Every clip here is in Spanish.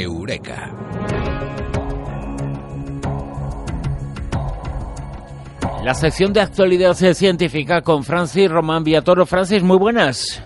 Eureka. La sección de actualidad científica con Francis Román Villatoro. Francis, muy buenas.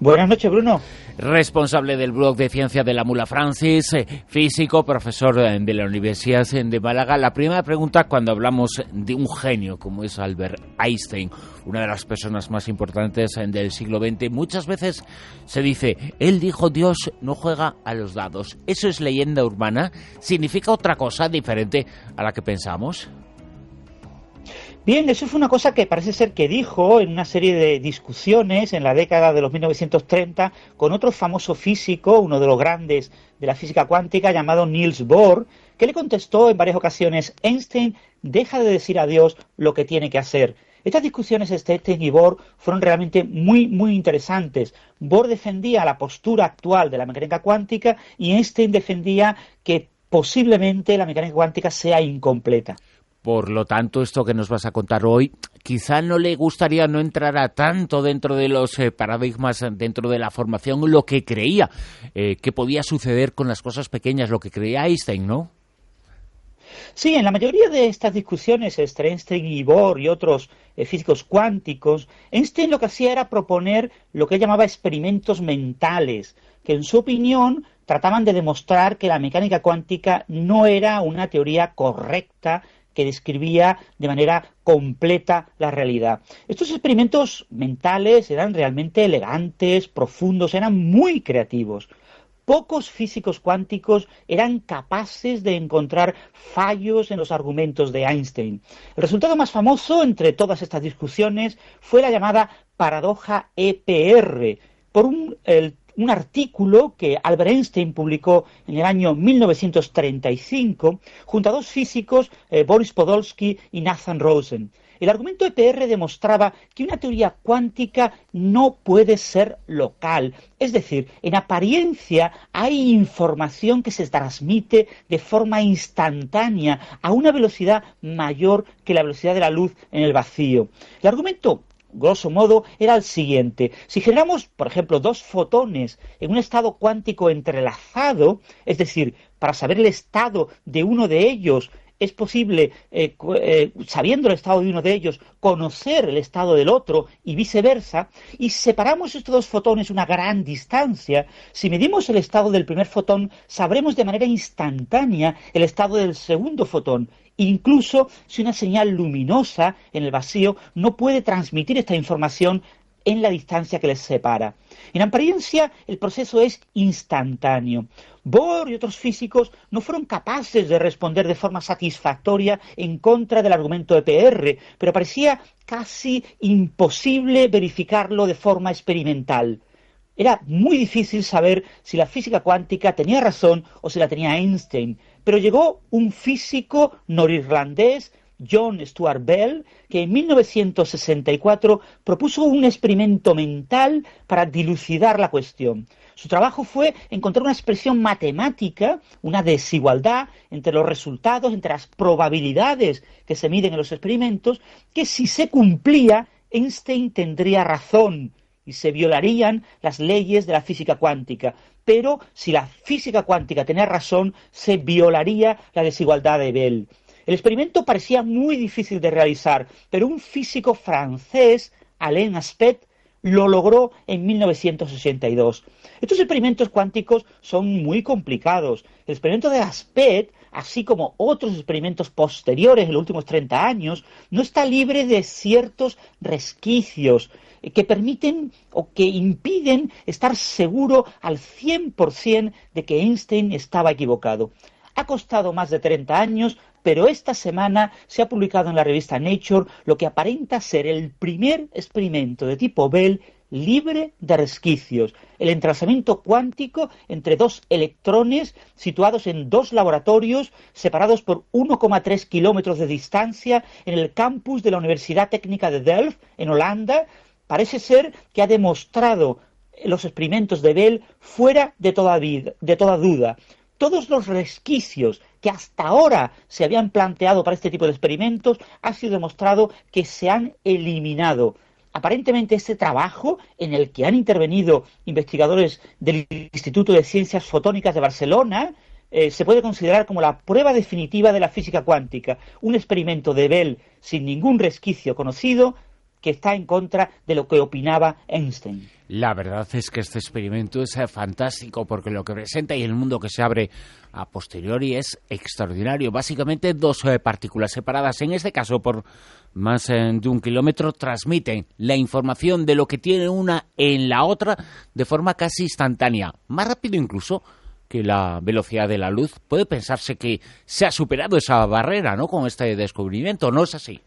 Buenas noches, Bruno. Responsable del blog de ciencia de la Mula Francis, eh, físico, profesor eh, de la Universidad de Málaga. La primera pregunta cuando hablamos de un genio como es Albert Einstein, una de las personas más importantes eh, del siglo XX, muchas veces se dice, él dijo Dios no juega a los dados. ¿Eso es leyenda urbana? ¿Significa otra cosa diferente a la que pensamos? Bien, eso fue una cosa que parece ser que dijo en una serie de discusiones en la década de los 1930 con otro famoso físico, uno de los grandes de la física cuántica, llamado Niels Bohr, que le contestó en varias ocasiones, Einstein deja de decir a Dios lo que tiene que hacer. Estas discusiones entre Einstein y Bohr fueron realmente muy, muy interesantes. Bohr defendía la postura actual de la mecánica cuántica y Einstein defendía que posiblemente la mecánica cuántica sea incompleta. Por lo tanto, esto que nos vas a contar hoy, quizá no le gustaría, no entrara tanto dentro de los eh, paradigmas, dentro de la formación, lo que creía eh, que podía suceder con las cosas pequeñas, lo que creía Einstein, ¿no? Sí, en la mayoría de estas discusiones entre Einstein y Bohr y otros eh, físicos cuánticos, Einstein lo que hacía era proponer lo que llamaba experimentos mentales, que en su opinión trataban de demostrar que la mecánica cuántica no era una teoría correcta que describía de manera completa la realidad. Estos experimentos mentales eran realmente elegantes, profundos, eran muy creativos. Pocos físicos cuánticos eran capaces de encontrar fallos en los argumentos de Einstein. El resultado más famoso entre todas estas discusiones fue la llamada paradoja EPR, por un, el un artículo que Albert Einstein publicó en el año 1935 junto a dos físicos, eh, Boris Podolsky y Nathan Rosen. El argumento EPR demostraba que una teoría cuántica no puede ser local, es decir, en apariencia hay información que se transmite de forma instantánea a una velocidad mayor que la velocidad de la luz en el vacío. El argumento grosso modo, era el siguiente. Si generamos, por ejemplo, dos fotones en un estado cuántico entrelazado, es decir, para saber el estado de uno de ellos, es posible, eh, eh, sabiendo el estado de uno de ellos, conocer el estado del otro y viceversa, y separamos estos dos fotones una gran distancia, si medimos el estado del primer fotón, sabremos de manera instantánea el estado del segundo fotón, incluso si una señal luminosa en el vacío no puede transmitir esta información en la distancia que les separa. En apariencia, el proceso es instantáneo. Bohr y otros físicos no fueron capaces de responder de forma satisfactoria en contra del argumento de PR, pero parecía casi imposible verificarlo de forma experimental. Era muy difícil saber si la física cuántica tenía razón o si la tenía Einstein, pero llegó un físico norirlandés, John Stuart Bell, que en 1964 propuso un experimento mental para dilucidar la cuestión. Su trabajo fue encontrar una expresión matemática, una desigualdad entre los resultados, entre las probabilidades que se miden en los experimentos, que si se cumplía, Einstein tendría razón y se violarían las leyes de la física cuántica. Pero si la física cuántica tenía razón, se violaría la desigualdad de Bell. El experimento parecía muy difícil de realizar, pero un físico francés, Alain Aspect, lo logró en 1962. Estos experimentos cuánticos son muy complicados. El experimento de Aspect, así como otros experimentos posteriores en los últimos 30 años, no está libre de ciertos resquicios que permiten o que impiden estar seguro al 100% de que Einstein estaba equivocado. Ha costado más de 30 años, pero esta semana se ha publicado en la revista Nature lo que aparenta ser el primer experimento de tipo Bell libre de resquicios, el entrelazamiento cuántico entre dos electrones situados en dos laboratorios separados por 1,3 kilómetros de distancia en el campus de la Universidad Técnica de Delft, en Holanda, parece ser que ha demostrado los experimentos de Bell fuera de toda, de toda duda. Todos los resquicios que hasta ahora se habían planteado para este tipo de experimentos ha sido demostrado que se han eliminado. Aparentemente este trabajo en el que han intervenido investigadores del Instituto de Ciencias Fotónicas de Barcelona, eh, se puede considerar como la prueba definitiva de la física cuántica, un experimento de Bell sin ningún resquicio conocido que está en contra de lo que opinaba Einstein. La verdad es que este experimento es eh, fantástico porque lo que presenta y el mundo que se abre a posteriori es extraordinario. Básicamente dos eh, partículas separadas, en este caso por más eh, de un kilómetro, transmiten la información de lo que tiene una en la otra de forma casi instantánea, más rápido incluso que la velocidad de la luz. Puede pensarse que se ha superado esa barrera, ¿no? Con este descubrimiento, ¿no es así?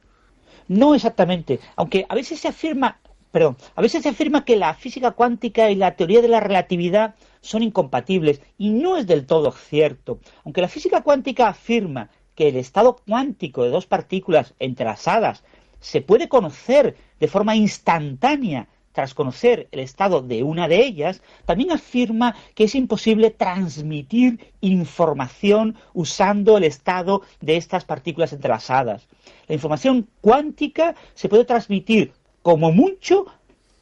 No exactamente, aunque a veces se afirma, perdón, a veces se afirma que la física cuántica y la teoría de la relatividad son incompatibles y no es del todo cierto. Aunque la física cuántica afirma que el estado cuántico de dos partículas entrelazadas se puede conocer de forma instantánea tras conocer el estado de una de ellas, también afirma que es imposible transmitir información usando el estado de estas partículas entrelazadas. La información cuántica se puede transmitir como mucho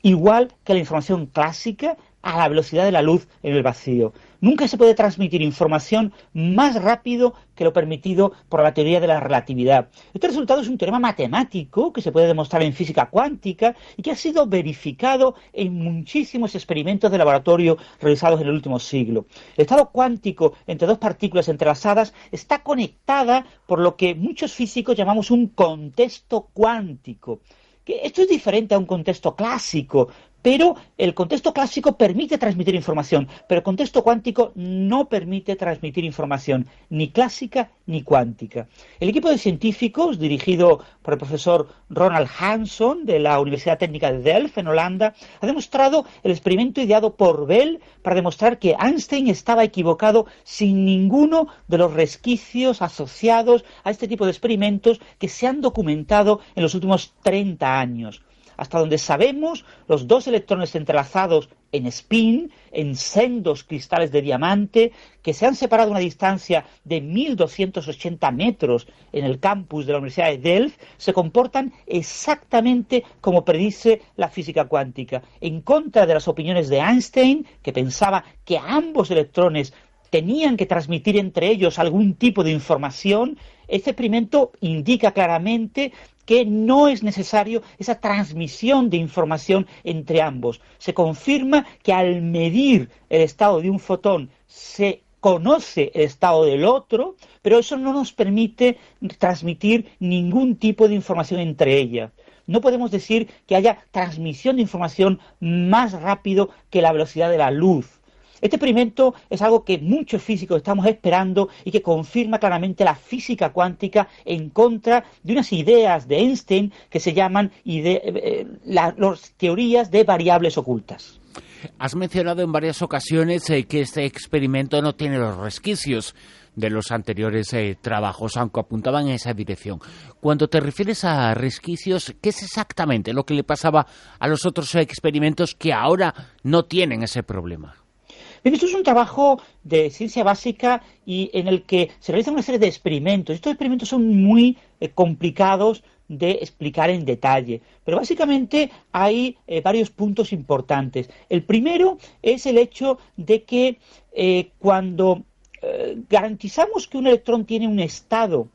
igual que la información clásica a la velocidad de la luz en el vacío. Nunca se puede transmitir información más rápido que lo permitido por la teoría de la relatividad. Este resultado es un teorema matemático que se puede demostrar en física cuántica y que ha sido verificado en muchísimos experimentos de laboratorio realizados en el último siglo. El estado cuántico entre dos partículas entrelazadas está conectada por lo que muchos físicos llamamos un contexto cuántico. Esto es diferente a un contexto clásico, pero el contexto clásico permite transmitir información, pero el contexto cuántico no permite transmitir información, ni clásica ni cuántica. El equipo de científicos, dirigido por el profesor Ronald Hanson de la Universidad Técnica de Delft, en Holanda, ha demostrado el experimento ideado por Bell para demostrar que Einstein estaba equivocado sin ninguno de los resquicios asociados a este tipo de experimentos que se han documentado en los últimos 30 años. Hasta donde sabemos, los dos electrones entrelazados en spin, en sendos cristales de diamante, que se han separado a una distancia de 1280 metros en el campus de la Universidad de Delft, se comportan exactamente como predice la física cuántica, en contra de las opiniones de Einstein, que pensaba que ambos electrones tenían que transmitir entre ellos algún tipo de información, este experimento indica claramente que no es necesario esa transmisión de información entre ambos. Se confirma que al medir el estado de un fotón se conoce el estado del otro, pero eso no nos permite transmitir ningún tipo de información entre ellas. No podemos decir que haya transmisión de información más rápido que la velocidad de la luz. Este experimento es algo que muchos físicos estamos esperando y que confirma claramente la física cuántica en contra de unas ideas de Einstein que se llaman eh, las teorías de variables ocultas. Has mencionado en varias ocasiones eh, que este experimento no tiene los resquicios de los anteriores eh, trabajos, aunque apuntaban en esa dirección. Cuando te refieres a resquicios, ¿qué es exactamente lo que le pasaba a los otros experimentos que ahora no tienen ese problema? Esto es un trabajo de ciencia básica y en el que se realizan una serie de experimentos. Estos experimentos son muy eh, complicados de explicar en detalle. Pero básicamente hay eh, varios puntos importantes. El primero es el hecho de que eh, cuando garantizamos que un electrón tiene un estado,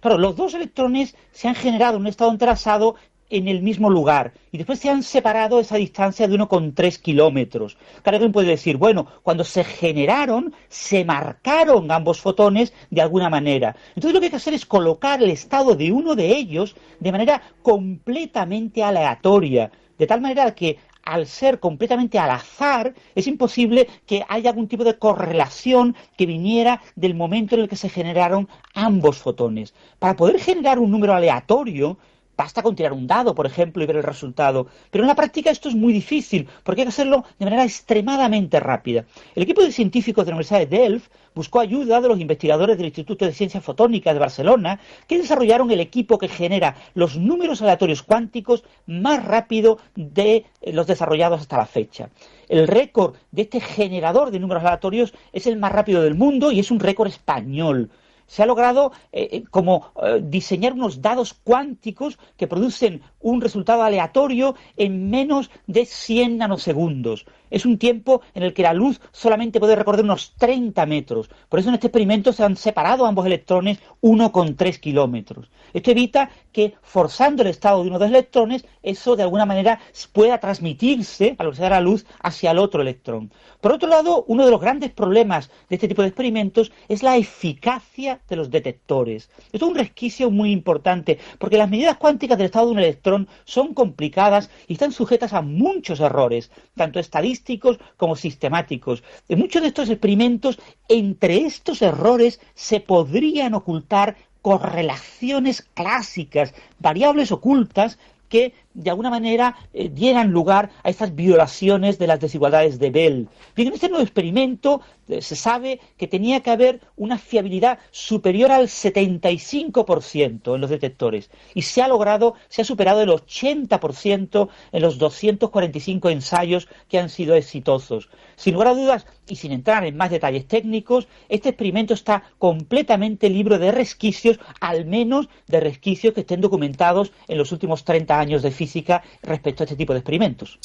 claro, los dos electrones se han generado en un estado entrelazado en el mismo lugar y después se han separado esa distancia de uno con tres kilómetros. Claro, alguien puede decir, bueno, cuando se generaron, se marcaron ambos fotones de alguna manera. Entonces lo que hay que hacer es colocar el estado de uno de ellos de manera completamente aleatoria, de tal manera que al ser completamente al azar, es imposible que haya algún tipo de correlación que viniera del momento en el que se generaron ambos fotones. Para poder generar un número aleatorio, Basta con tirar un dado, por ejemplo, y ver el resultado. Pero en la práctica esto es muy difícil, porque hay que hacerlo de manera extremadamente rápida. El equipo de científicos de la Universidad de Delft buscó ayuda de los investigadores del Instituto de Ciencias Fotónicas de Barcelona, que desarrollaron el equipo que genera los números aleatorios cuánticos más rápido de los desarrollados hasta la fecha. El récord de este generador de números aleatorios es el más rápido del mundo y es un récord español. Se ha logrado eh, eh, como eh, diseñar unos dados cuánticos que producen un resultado aleatorio en menos de 100 nanosegundos. Es un tiempo en el que la luz solamente puede recorrer unos 30 metros. Por eso en este experimento se han separado ambos electrones 1,3 kilómetros. Esto evita que forzando el estado de uno de los electrones, eso de alguna manera pueda transmitirse a lo que sea la luz hacia el otro electrón. Por otro lado, uno de los grandes problemas de este tipo de experimentos es la eficacia de los detectores. Esto es un resquicio muy importante, porque las medidas cuánticas del estado de un electrón son complicadas y están sujetas a muchos errores, tanto estadísticos como sistemáticos. En muchos de estos experimentos, entre estos errores se podrían ocultar correlaciones clásicas, variables ocultas que de alguna manera eh, dieran lugar a estas violaciones de las desigualdades de Bell. En este nuevo experimento eh, se sabe que tenía que haber una fiabilidad superior al 75% en los detectores y se ha logrado, se ha superado el 80% en los 245 ensayos que han sido exitosos. Sin lugar a dudas, y sin entrar en más detalles técnicos, este experimento está completamente libre de resquicios, al menos de resquicios que estén documentados en los últimos 30 años de física respecto a este tipo de experimentos.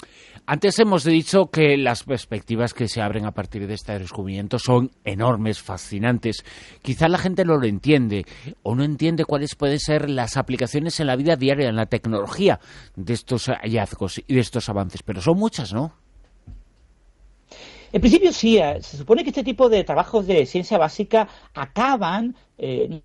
Antes hemos dicho que las perspectivas que se abren a partir de este descubrimiento son enormes, fascinantes. Quizá la gente no lo entiende o no entiende cuáles pueden ser las aplicaciones en la vida diaria, en la tecnología de estos hallazgos y de estos avances, pero son muchas, ¿no? En principio sí, eh, se supone que este tipo de trabajos de ciencia básica acaban eh,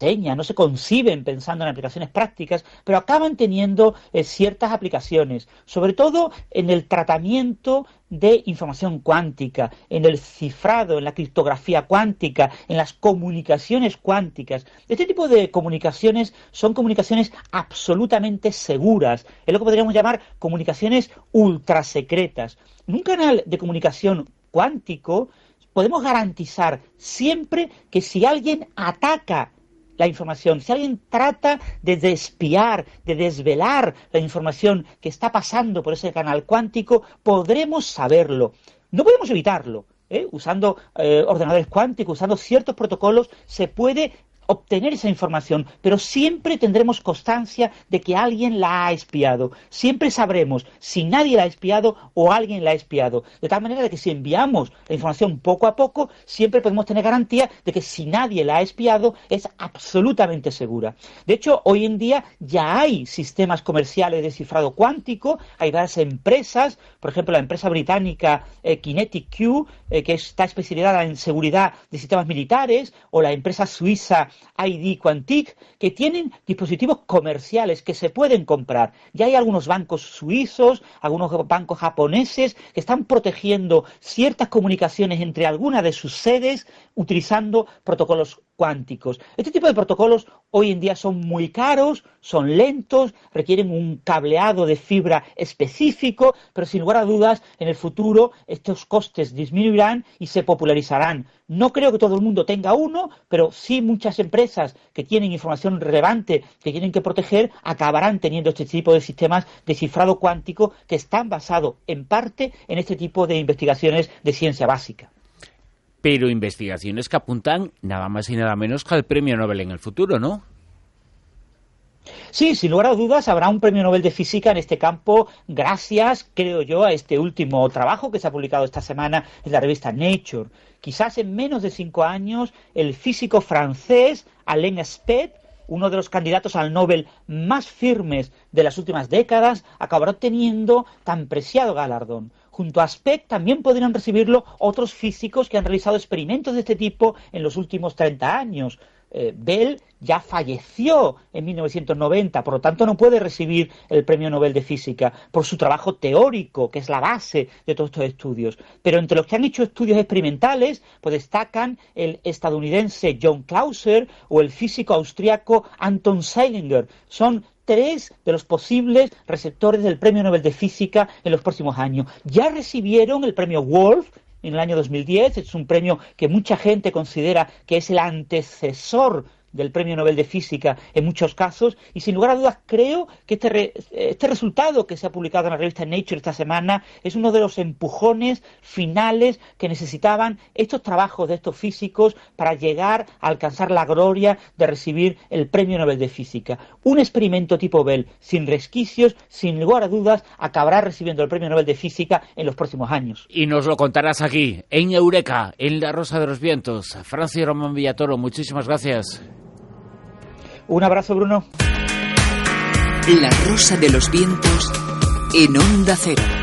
no se conciben pensando en aplicaciones prácticas, pero acaban teniendo eh, ciertas aplicaciones, sobre todo en el tratamiento de información cuántica, en el cifrado, en la criptografía cuántica, en las comunicaciones cuánticas. Este tipo de comunicaciones son comunicaciones absolutamente seguras, es lo que podríamos llamar comunicaciones ultrasecretas. En un canal de comunicación cuántico podemos garantizar siempre que si alguien ataca la información, si alguien trata de despiar, de desvelar la información que está pasando por ese canal cuántico, podremos saberlo. No podemos evitarlo. ¿eh? Usando eh, ordenadores cuánticos, usando ciertos protocolos, se puede obtener esa información, pero siempre tendremos constancia de que alguien la ha espiado. Siempre sabremos si nadie la ha espiado o alguien la ha espiado. De tal manera que si enviamos la información poco a poco, siempre podemos tener garantía de que si nadie la ha espiado es absolutamente segura. De hecho, hoy en día ya hay sistemas comerciales de cifrado cuántico, hay varias empresas, por ejemplo la empresa británica eh, Kinetic Q, eh, que está especializada en seguridad de sistemas militares, o la empresa suiza ID Quantic, que tienen dispositivos comerciales que se pueden comprar. Ya hay algunos bancos suizos, algunos bancos japoneses que están protegiendo ciertas comunicaciones entre algunas de sus sedes utilizando protocolos cuánticos. Este tipo de protocolos hoy en día son muy caros, son lentos, requieren un cableado de fibra específico, pero sin lugar a dudas, en el futuro estos costes disminuirán y se popularizarán. No creo que todo el mundo tenga uno, pero sí muchas empresas que tienen información relevante que tienen que proteger acabarán teniendo este tipo de sistemas de cifrado cuántico que están basados en parte en este tipo de investigaciones de ciencia básica pero investigaciones que apuntan nada más y nada menos que al premio Nobel en el futuro, ¿no? Sí, sin lugar a dudas habrá un premio Nobel de Física en este campo gracias, creo yo, a este último trabajo que se ha publicado esta semana en la revista Nature. Quizás en menos de cinco años el físico francés Alain Aspect uno de los candidatos al Nobel más firmes de las últimas décadas, acabará obteniendo tan preciado galardón. Junto a Speck también podrían recibirlo otros físicos que han realizado experimentos de este tipo en los últimos 30 años. Eh, Bell ya falleció en 1990, por lo tanto no puede recibir el Premio Nobel de Física por su trabajo teórico, que es la base de todos estos estudios. Pero entre los que han hecho estudios experimentales, pues destacan el estadounidense John Clauser o el físico austriaco Anton Seilinger. Son tres de los posibles receptores del Premio Nobel de Física en los próximos años. Ya recibieron el premio Wolf en el año 2010. Es un premio que mucha gente considera que es el antecesor del Premio Nobel de Física en muchos casos y sin lugar a dudas creo que este, este resultado que se ha publicado en la revista Nature esta semana es uno de los empujones finales que necesitaban estos trabajos de estos físicos para llegar a alcanzar la gloria de recibir el Premio Nobel de Física. Un experimento tipo Bell, sin resquicios, sin lugar a dudas, acabará recibiendo el Premio Nobel de Física en los próximos años. Y nos lo contarás aquí, en Eureka, en La Rosa de los Vientos. Francis Román Villatoro, muchísimas gracias. Un abrazo, Bruno. La Rosa de los Vientos en Onda Cero.